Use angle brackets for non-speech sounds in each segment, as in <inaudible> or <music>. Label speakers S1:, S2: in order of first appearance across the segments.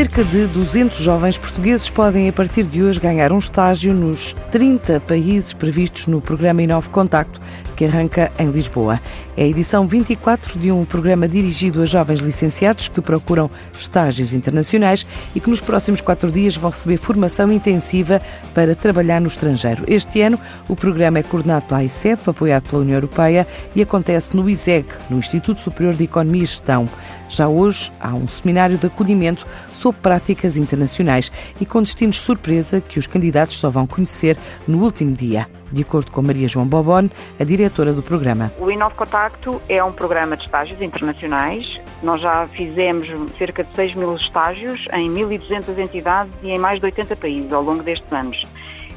S1: Cerca de 200 jovens portugueses podem, a partir de hoje, ganhar um estágio nos 30 países previstos no programa Inove Contacto, que arranca em Lisboa. É a edição 24 de um programa dirigido a jovens licenciados que procuram estágios internacionais e que nos próximos quatro dias vão receber formação intensiva para trabalhar no estrangeiro. Este ano, o programa é coordenado pela ICEP, apoiado pela União Europeia, e acontece no ISEG, no Instituto Superior de Economia e Gestão. Já hoje há um seminário de acolhimento sobre práticas internacionais e com destinos surpresa que os candidatos só vão conhecer no último dia. De acordo com Maria João Bobon, a diretora do programa.
S2: O Inove Contacto é um programa de estágios internacionais. Nós já fizemos cerca de 6 mil estágios em 1.200 entidades e em mais de 80 países ao longo destes anos.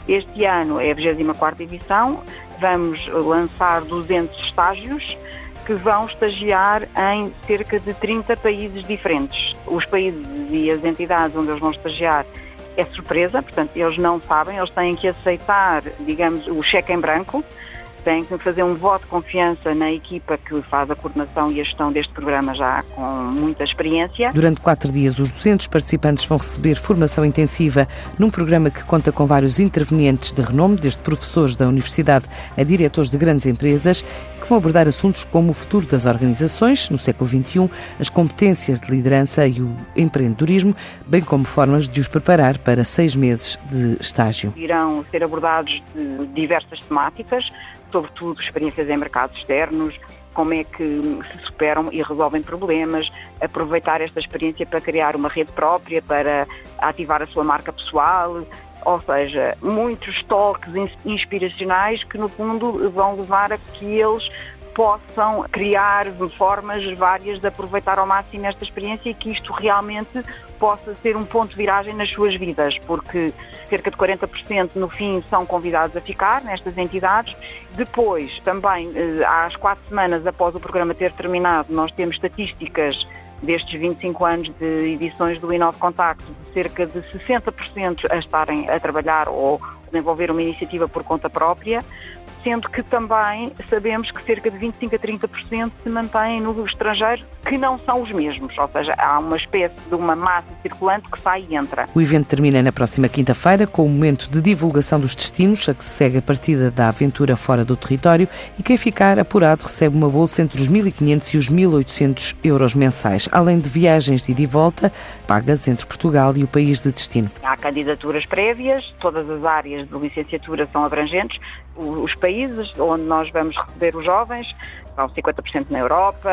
S2: Este ano é a 24ª edição, vamos lançar 200 estágios que vão estagiar em cerca de 30 países diferentes. Os países e as entidades onde eles vão estagiar é surpresa, portanto, eles não sabem, eles têm que aceitar, digamos, o cheque em branco, têm que fazer um voto de confiança na equipa que faz a coordenação e a gestão deste programa já com muita experiência.
S1: Durante quatro dias, os 200 participantes vão receber formação intensiva num programa que conta com vários intervenientes de renome, desde professores da universidade a diretores de grandes empresas, que vão abordar assuntos como o futuro das organizações no século XXI, as competências de liderança e o empreendedorismo, bem como formas de os preparar para seis meses de estágio.
S2: Irão ser abordados diversas temáticas, sobretudo experiências em mercados externos, como é que se superam e resolvem problemas, aproveitar esta experiência para criar uma rede própria, para ativar a sua marca pessoal, ou seja, muitos toques inspiracionais que no fundo vão levar a que eles possam criar formas várias de aproveitar ao máximo esta experiência e que isto realmente possa ser um ponto de viragem nas suas vidas, porque cerca de 40% no fim são convidados a ficar nestas entidades. Depois, também, eh, às quatro semanas após o programa ter terminado, nós temos estatísticas destes 25 anos de edições do Inove Contacto, cerca de 60% a estarem a trabalhar ou desenvolver uma iniciativa por conta própria, sendo que também sabemos que cerca de 25 a 30% se mantêm no estrangeiro, que não são os mesmos, ou seja, há uma espécie de uma massa circulante que sai e entra.
S1: O evento termina na próxima quinta-feira com o momento de divulgação dos destinos, a que se segue a partida da aventura fora do território e quem ficar apurado recebe uma bolsa entre os 1.500 e os 1.800 euros mensais, além de viagens de ida e volta pagas entre Portugal e o país de destino.
S2: Há candidaturas prévias, todas as áreas de licenciatura são abrangentes, os países onde nós vamos receber os jovens são 50% na Europa,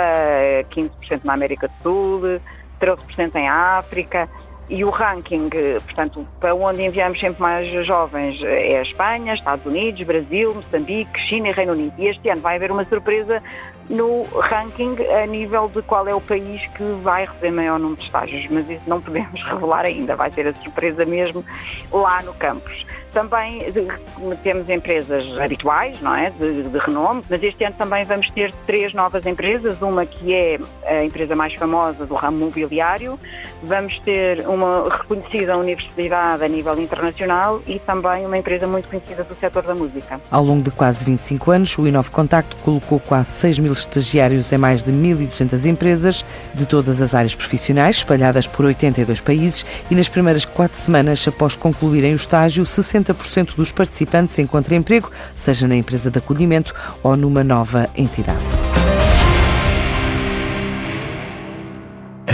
S2: 15% na América do Sul, 13% em África. E o ranking, portanto, para onde enviamos sempre mais jovens é a Espanha, Estados Unidos, Brasil, Moçambique, China e Reino Unido. E este ano vai haver uma surpresa no ranking a nível de qual é o país que vai receber maior número de estágios, mas isso não podemos <laughs> revelar ainda, vai ser a surpresa mesmo lá no campus. Também temos empresas habituais, não é, de, de, renome, mas este ano também vamos ter três novas empresas, uma que é a empresa mais famosa do ramo mobiliário, vamos ter uma reconhecida universidade a nível internacional e também uma empresa muito conhecida do setor da música.
S1: Ao longo de quase 25 anos, o Inove Contacto colocou quase 6 mil estagiários em mais de 1.200 empresas de todas as áreas profissionais, espalhadas por 82 países, e nas primeiras quatro semanas após concluírem o estágio, 60 60% dos participantes encontra emprego, seja na empresa de acolhimento ou numa nova entidade.